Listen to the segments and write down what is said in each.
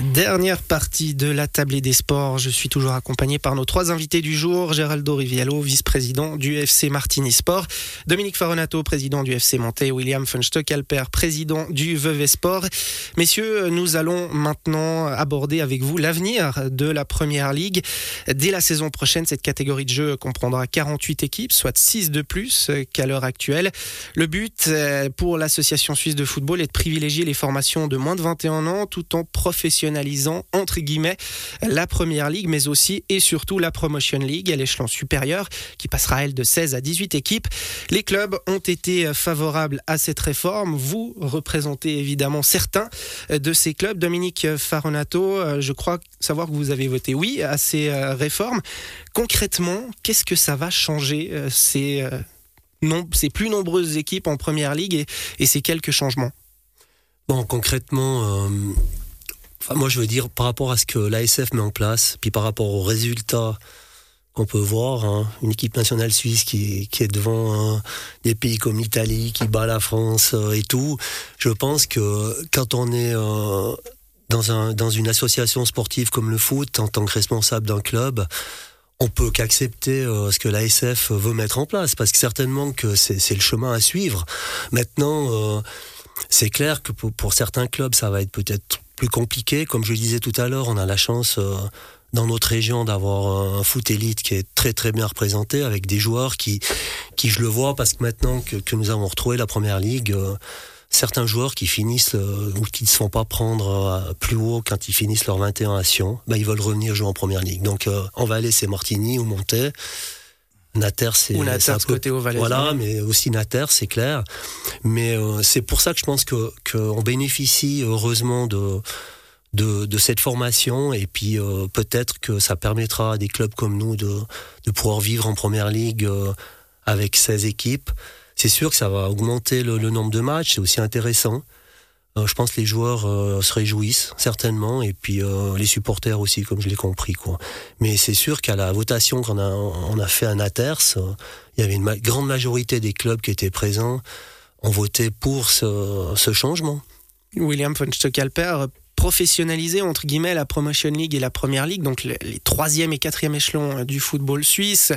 Dernière partie de la table des sports. Je suis toujours accompagné par nos trois invités du jour. Géraldo Rivialo, vice-président du FC Martini Sport. Dominique Faronato, président du FC Monté. William Funstock-Alper, président du Vevey Sport. Messieurs, nous allons maintenant aborder avec vous l'avenir de la Première Ligue. Dès la saison prochaine, cette catégorie de jeu comprendra 48 équipes, soit 6 de plus qu'à l'heure actuelle. Le but euh, pour l'Association suisse de football est de privilégier les formations de moins de 21 ans tout en professionnalisant entre guillemets la première ligue, mais aussi et surtout la Promotion League à l'échelon supérieur, qui passera elle de 16 à 18 équipes. Les clubs ont été favorables à cette réforme. Vous représentez évidemment certains de ces clubs. Dominique Faronato, je crois savoir que vous avez voté oui à ces euh, réformes. Concrètement, qu'est-ce que ça va changer euh, ces, euh, ces plus nombreuses équipes en première ligue et ces quelques changements? Bon, concrètement, moi, je veux dire, par rapport à ce que l'ASF met en place, puis par rapport aux résultats qu'on peut voir, hein, une équipe nationale suisse qui, est devant hein, des pays comme l'Italie, qui bat la France euh, et tout, je pense que quand on est euh, dans, un, dans une association sportive comme le foot, en tant que responsable d'un club, on peut qu'accepter euh, ce que l'ASF veut mettre en place, parce que certainement que c'est le chemin à suivre. Maintenant, c'est clair que pour certains clubs, ça va être peut-être plus compliqué. Comme je le disais tout à l'heure, on a la chance euh, dans notre région d'avoir un foot élite qui est très très bien représenté avec des joueurs qui, qui je le vois parce que maintenant que, que nous avons retrouvé la première ligue, euh, certains joueurs qui finissent euh, ou qui ne se font pas prendre plus haut quand ils finissent leur 21 à Sion, bah, ils veulent revenir jouer en première ligue. Donc en Valais c'est Martigny ou Montais. Nater, c'est un peu, côté au Voilà, mais aussi Nater, c'est clair. Mais euh, c'est pour ça que je pense que qu'on bénéficie heureusement de, de, de cette formation et puis euh, peut-être que ça permettra à des clubs comme nous de, de pouvoir vivre en première ligue euh, avec 16 équipes. C'est sûr que ça va augmenter le, le nombre de matchs, c'est aussi intéressant. Euh, je pense que les joueurs euh, se réjouissent certainement et puis euh, les supporters aussi comme je l'ai compris quoi. Mais c'est sûr qu'à la votation qu'on a on a fait à Naters, il y avait une grande majorité des clubs qui étaient présents ont voté pour ce, ce changement. William von Stockalper professionnaliser entre guillemets la Promotion League et la Première Ligue, donc les troisième et quatrième échelons du football suisse.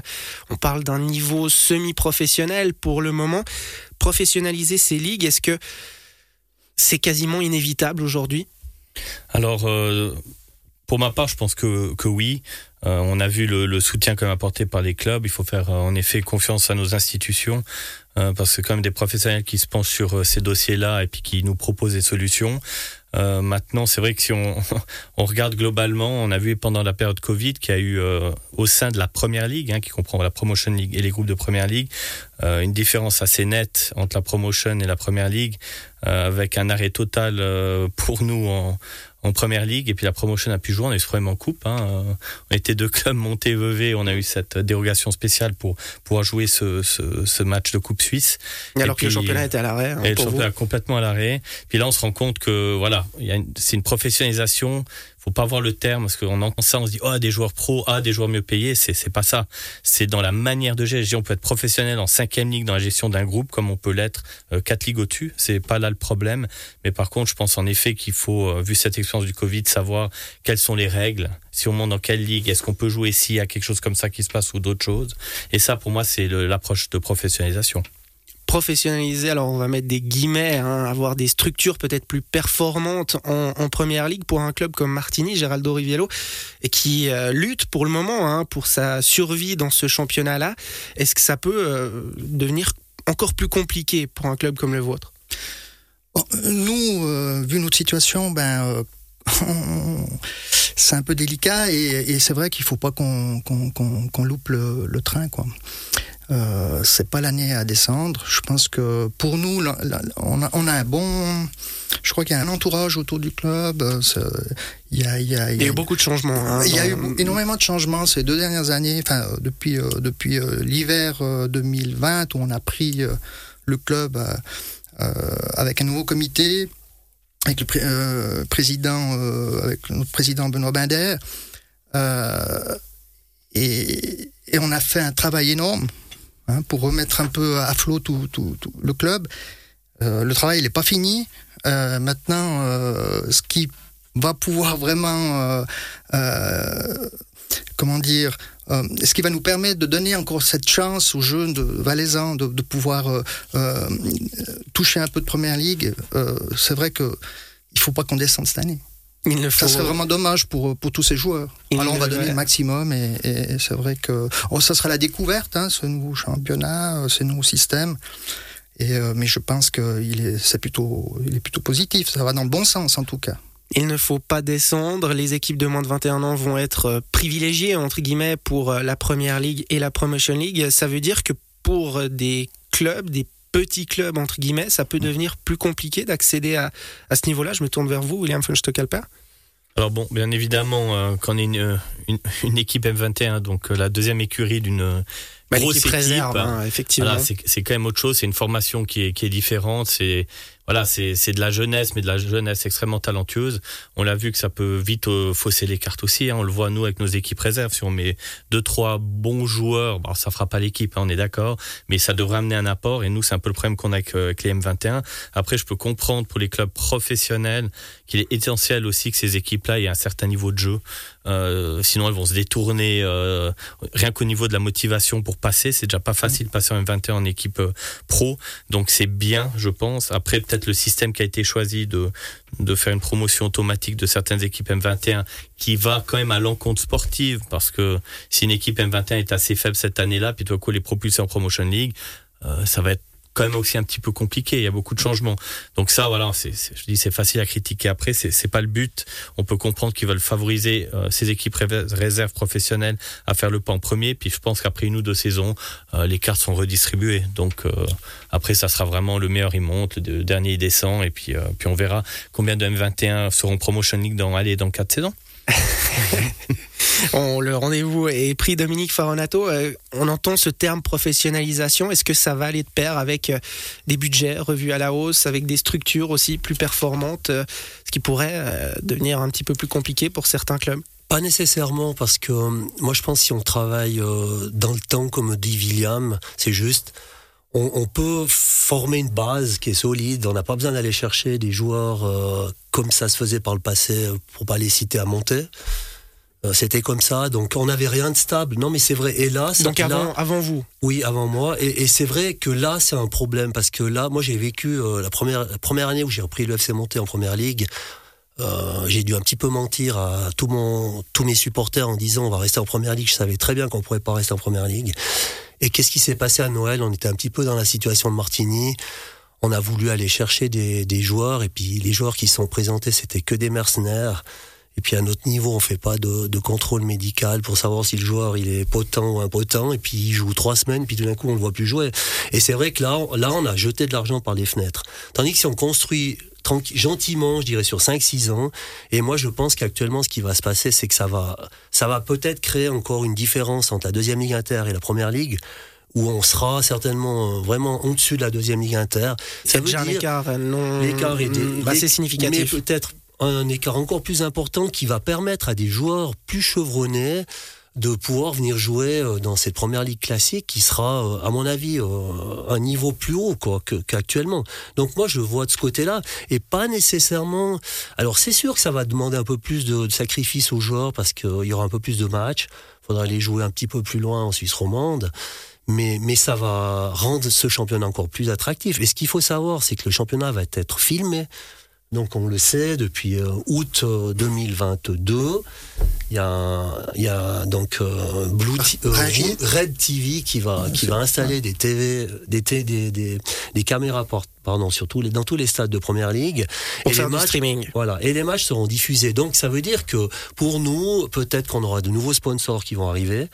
On parle d'un niveau semi-professionnel pour le moment. Professionnaliser ces ligues, est-ce que c'est quasiment inévitable aujourd'hui Alors, euh, pour ma part, je pense que, oui. Euh, on a vu le, le, soutien quand même apporté par les clubs. Il faut faire euh, en effet confiance à nos institutions parce que quand même des professionnels qui se penchent sur ces dossiers-là et puis qui nous proposent des solutions. Euh, maintenant, c'est vrai que si on, on, regarde globalement, on a vu pendant la période Covid qu'il y a eu euh, au sein de la Première Ligue, hein, qui comprend la Promotion League et les groupes de Première Ligue, euh, une différence assez nette entre la Promotion et la Première Ligue, avec un arrêt total pour nous en, en première ligue et puis la promotion a pu jouer on a eu ce problème en coupe hein. on était deux clubs montés vevés on a eu cette dérogation spéciale pour pouvoir jouer ce, ce, ce match de coupe suisse. Et alors que le championnat était à l'arrêt hein, et le championnat complètement à l'arrêt. Puis là on se rend compte que voilà c'est une professionnalisation faut pas voir le terme parce qu'on entend ça, on se dit oh des joueurs pros, ah des joueurs mieux payés, c'est c'est pas ça. C'est dans la manière de gérer. On peut être professionnel en cinquième ligue dans la gestion d'un groupe comme on peut l'être euh, quatre ligues au-dessus. C'est pas là le problème. Mais par contre, je pense en effet qu'il faut, euh, vu cette expérience du Covid, savoir quelles sont les règles. Si on monte dans quelle ligue, est-ce qu'on peut jouer s'il y a quelque chose comme ça qui se passe ou d'autres choses? Et ça, pour moi, c'est l'approche de professionnalisation professionnaliser, alors on va mettre des guillemets, hein, avoir des structures peut-être plus performantes en, première ligue pour un club comme Martini, Geraldo Riviello, et qui euh, lutte pour le moment hein, pour sa survie dans ce championnat-là. Est-ce que ça peut euh, devenir encore plus compliqué pour un club comme le vôtre? Bon, Nous, euh, vu notre situation, ben c'est un peu délicat et, c'est vrai qu'il faut pas qu'on loupe le, le train quoi. Euh, c'est pas l'année à descendre. Je pense que pour nous, on, a, on a un bon. Je crois qu'il y a un entourage autour du club. Euh, il y a, il y a, il y a eu beaucoup de changements. Hein, il y a eu énormément de changements ces deux dernières années. Enfin, euh, depuis depuis l'hiver 2020 où on a pris le club avec un nouveau comité, avec le président, avec notre président Benoît Binder. et, et on a fait un travail énorme hein, pour remettre un peu à flot tout, le club. Euh, le travail n'est pas fini. Euh, maintenant, euh, ce qui va pouvoir vraiment, comment dire, ce qui va nous permettre de donner encore cette chance aux jeunes de Valaisans de, pouvoir toucher un peu de première ligue. c'est vrai que il faut pas qu'on descende cette année. Il Ça serait vraiment dommage pour, pour tous ces joueurs. Alors on va donner le maximum et, c'est vrai que oh, ça sera la découverte, hein, ce nouveau championnat, euh, ce nouveau système. Et, euh, mais je pense qu'il est, c'est plutôt, il est plutôt positif. Ça va dans le bon sens en tout cas. Il ne faut pas descendre. Les équipes de moins de 21 ans vont être euh, privilégiées, entre guillemets, pour la Première Ligue et la Promotion League. Ça veut dire que pour des clubs, des petits clubs, entre guillemets, ça peut devenir plus compliqué d'accéder à, à, ce niveau-là. Je me tourne vers vous, William Funstockalper. Alors bon, bien évidemment, euh, quand on est une, euh, une, une, équipe M21, donc euh, la deuxième écurie d'une bah, grosse équipe, réserve, hein, effectivement. c'est quand même autre chose. C'est une formation qui est, qui est différente. C'est voilà, c'est de la jeunesse, mais de la jeunesse extrêmement talentueuse. On l'a vu que ça peut vite euh, fausser les cartes aussi. Hein. On le voit nous avec nos équipes réserves. Si on met deux trois bons joueurs, bon, ça fera pas l'équipe, hein, on est d'accord, mais ça devrait amener un apport. Et nous, c'est un peu le problème qu'on a avec, euh, avec, les M21. Après, je peux comprendre pour les clubs professionnels qu'il est essentiel aussi que ces équipes-là aient un certain niveau de jeu. Euh, sinon, elles vont se détourner euh, rien qu'au niveau de la motivation pour passer. C'est déjà pas facile de passer en M21 en équipe euh, pro. Donc c'est bien, je pense. Après, peut-être le système qui a été choisi de, de faire une promotion automatique de certaines équipes M21 qui va quand même à l'encontre sportive parce que si une équipe M21 est assez faible cette année-là, puis tout à coup les propulser en Promotion League, ça va être quand même aussi un petit peu compliqué. Il y a beaucoup de changements. Donc ça, voilà, c'est, je dis c'est facile à critiquer. Après, c'est, c'est pas le but. On peut comprendre qu'ils veulent favoriser euh, ces équipes réserves professionnelles à faire le pas en premier. Puis je pense qu'après une ou deux saisons, euh, les cartes sont redistribuées. Donc euh, après, ça sera vraiment le meilleur il monte, le dernier il descend, et puis puis on verra combien de M21 seront promotion league dans aller dans quatre saisons. on, le rendez-vous est pris Dominique Faronato. Euh, on entend ce terme professionnalisation. Est-ce que ça va aller de pair avec euh, des budgets revus à la hausse, avec des structures aussi plus performantes, euh, ce qui pourrait devenir un petit peu plus compliqué pour certains clubs? Pas nécessairement parce que moi je pense que si on travaille dans le temps comme dit William, c'est juste on, peut former une base qui est solide. On n'a pas besoin d'aller chercher des joueurs comme ça se faisait par le passé, pour pas les citer à monter. Euh, c'était comme ça, donc on n'avait rien de stable. Non, mais c'est vrai. Et là, donc avant, avant vous. Oui, avant moi. Et, c'est vrai que là, c'est un problème parce que là, moi, j'ai vécu euh, la première première année où j'ai repris le FC Monté en première ligue. Euh, j'ai dû un petit peu mentir à tout mon, tous mes supporters en disant on va rester en première ligue. Je savais très bien qu'on pourrait pas rester en première ligue. Et qu'est-ce qui s'est passé à Noël? On était un petit peu dans la situation de Martigny. On a voulu aller chercher des, des joueurs et puis les joueurs qui sont présentés c'était que des mercenaires. Et puis à notre niveau, on fait pas de, de, contrôle médical pour savoir si le joueur il est potent ou impotent. Et puis il joue trois semaines, puis tout d'un coup on le voit plus jouer. Et c'est vrai que là, là on a jeté de l'argent par les fenêtres. Tandis que si on construit gentiment, je dirais sur 5-6 ans. Et moi, je pense qu'actuellement, ce qui va se passer, c'est que ça va, ça va peut-être créer encore une différence entre la deuxième ligue inter et la première ligue où on sera certainement vraiment au-dessus de la deuxième ligue inter. Ça veut dire un écart non l'écart est assez significatif. Mais peut-être un écart encore plus important qui va permettre à des joueurs plus chevronnés de pouvoir venir jouer euh, dans cette première ligue classique qui sera, euh, à mon avis, euh, un niveau plus haut quoi qu'actuellement. Donc moi, je vois de ce côté-là et pas nécessairement. Alors c'est sûr que ça va demander un peu plus de, sacrifices aux joueurs parce qu'il y aura un peu plus de matchs. Il faudra aller jouer un petit peu plus loin en Suisse romande. Mais, mais ça va rendre ce championnat encore plus attractif. Et ce qu'il faut savoir, c'est que le championnat va être filmé donc on le sait depuis euh, août 2022, euh, il y a, il y a donc euh, Blue Red TV qui va qui va installer des TV, des, des, des, des caméras pardon surtout dans tous les stades de première ligue et les matchs streaming. Voilà et les matchs seront diffusés. Donc ça veut dire que pour nous peut-être qu'on aura de nouveaux sponsors qui vont arriver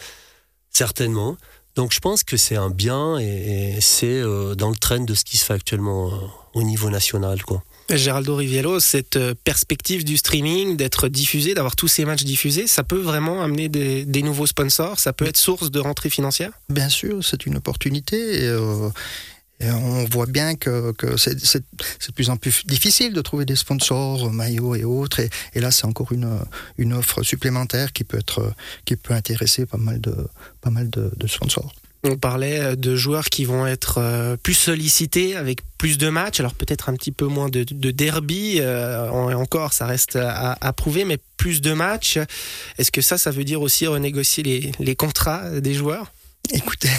certainement. Donc je pense que c'est un bien et, c'est dans le train de ce qui se fait actuellement au niveau national quoi. Géraldo Riviello, cette euh, perspective du streaming, d'être diffusé, d'avoir tous ces matchs diffusés, ça peut vraiment amener des, nouveaux sponsors? Ça peut être source de rentrée financière? Bien sûr, c'est une opportunité. Et, euh, on voit bien que, c'est de plus en plus difficile de trouver des sponsors, maillots et autres. Et, là, c'est encore une, une offre supplémentaire qui peut, être, qui peut intéresser pas mal de, pas mal de sponsors. On parlait de joueurs qui vont être plus sollicités avec plus de matchs, alors peut-être un petit peu moins de, derby, encore ça reste à, prouver, mais plus de matchs. Est-ce que ça, ça veut dire aussi renégocier les, les contrats des joueurs? Écoutez,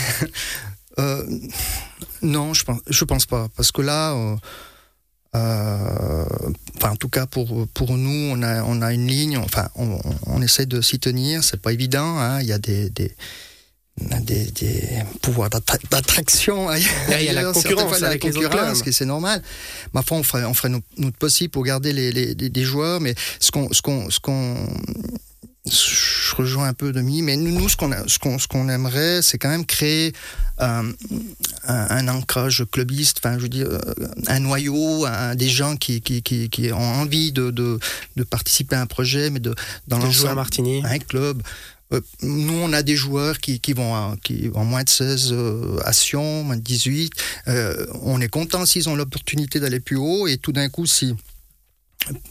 non, je pense, je pense pas, parce que là euh, enfin, en tout cas, pour, pour nous, on a, on a une ligne, enfin, on, on essaie de s'y tenir, c'est pas évident, hein, il y a des, des des, des, pouvoirs d'attraction il y a la concurrence la concurrence c'est normal. Ma foi on ferait on ferait notre possible pour garder les, les, les joueurs. Mais ce qu'on ce qu'on ce qu'on je rejoins un peu Demi, mais nous, ce qu'on ce qu'on ce qu'on aimerait, c'est quand même créer euh, un, un, ancrage clubiste, enfin, je veux dire, euh, un noyau, des gens qui, qui, qui, qui, ont envie de, de, de, participer à un projet, mais de dans l'ensemble, Martini, un club. Euh, nous, on a des joueurs qui, qui vont à, qui ont moins de 16 à Sion, moins de 18. on est content s'ils ont l'opportunité d'aller plus haut, et tout d'un coup, si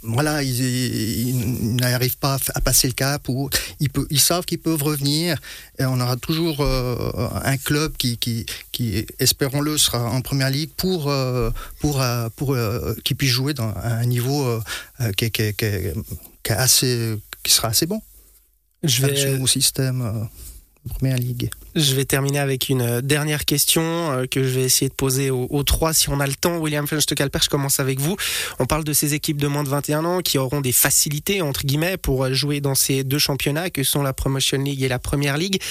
voilà, ils, n'arrivent pas à passer le cap ou ils, ils savent qu'ils peuvent revenir. Et on aura toujours euh, un club qui, qui, qui espérons-le, sera en première ligue pour, euh, pour, euh, pour, qui puisse jouer dans un niveau qui, qui, qui, assez, qui sera assez bon. Je vais au système. Première Ligue. Je vais terminer avec une dernière question euh, que je vais essayer de poser aux, trois si on a le temps. William Fenstekalper, je commence avec vous. On parle de ces équipes de moins de 21 ans qui auront des facilités, entre guillemets, pour jouer dans ces deux championnats que sont la Promotion League et la Première Ligue.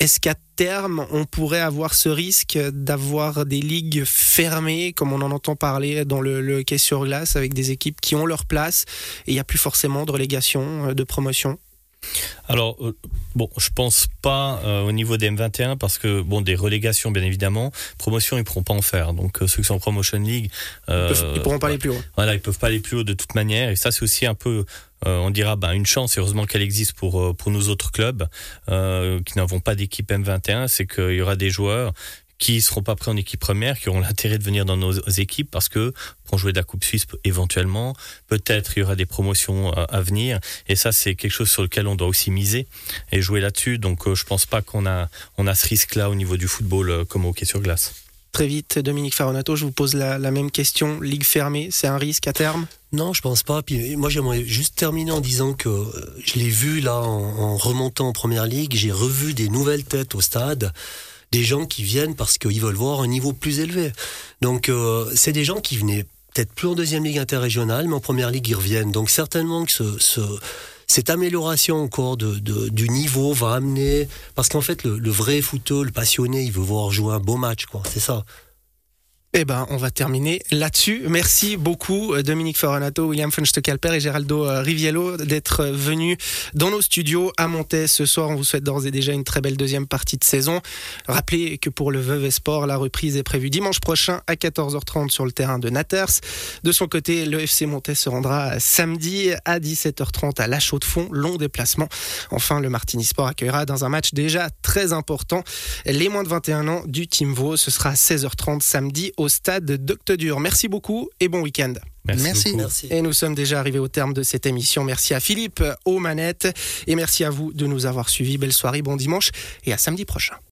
Est-ce qu'à terme, on pourrait avoir ce risque d'avoir des ligues fermées, comme on en entend parler dans le, le quai sur glace, avec des équipes qui ont leur place et il n'y a plus forcément de relégation, euh, de promotion? Alors, euh, bon, je pense pas euh, au niveau des M21 parce que, bon, des relégations, bien évidemment, promotion, ils pourront pas en faire. Donc, euh, ceux qui sont en Promotion League. ils, pourront pas aller plus haut. Voilà, ils peuvent pas aller plus haut de toute manière. Et ça, c'est aussi un peu. on dira ben, une chance, heureusement qu'elle existe pour, pour nos autres clubs qui n'avons pas d'équipe M21, c'est qu'il y aura des joueurs qui seront pas prêts en équipe première, qui auront l'intérêt de venir dans nos équipes parce que pour jouer de la Coupe Suisse éventuellement, peut-être il y aura des promotions euh, à venir et ça c'est quelque chose sur lequel on doit aussi miser et jouer là-dessus. Donc euh, je pense pas qu'on a on a ce risque-là au niveau du football euh, comme au hockey sur glace. Très vite, Dominique Faronato, je vous pose la, même question. Ligue fermée, c'est un risque à terme? Non, je pense pas. Puis moi, j'aimerais juste terminer en disant que je l'ai vu là en remontant en première ligue. J'ai revu des nouvelles têtes au stade des gens qui viennent parce qu'ils veulent voir un niveau plus élevé. Donc euh, c'est des gens qui venaient peut-être plus en deuxième ligue interrégionale, mais en première ligue ils reviennent. Donc certainement que ce, ce cette amélioration encore de, de, du niveau va amener parce qu'en fait le, le vrai footeux, le passionné, il veut voir jouer un beau match, quoi. C'est ça. Eh ben, on va terminer là-dessus. Merci beaucoup euh, Dominique Foronato, William Funstekalper et Geraldo euh, Riviello d'être euh, venus dans nos studios à Montais ce soir. On vous souhaite d'ores et déjà une très belle deuxième partie de saison. Rappelez que pour le Veuve Sport, la reprise est prévue dimanche prochain à 14h30 sur le terrain de Naters. De son côté, le FC Montais se rendra samedi à 17h30 à La Chaux-de-Fonds, long déplacement. Enfin, le Martini Sport accueillera dans un match déjà très important les moins de 21 ans du Team Vaux. Ce sera à 16h30 samedi au stade d'Octodur. Merci beaucoup et bon week-end. Merci. merci. Et nous sommes déjà arrivés au terme de cette émission. Merci à Philippe aux manettes et merci à vous de nous avoir suivis. Belle soirée, bon dimanche et à samedi prochain.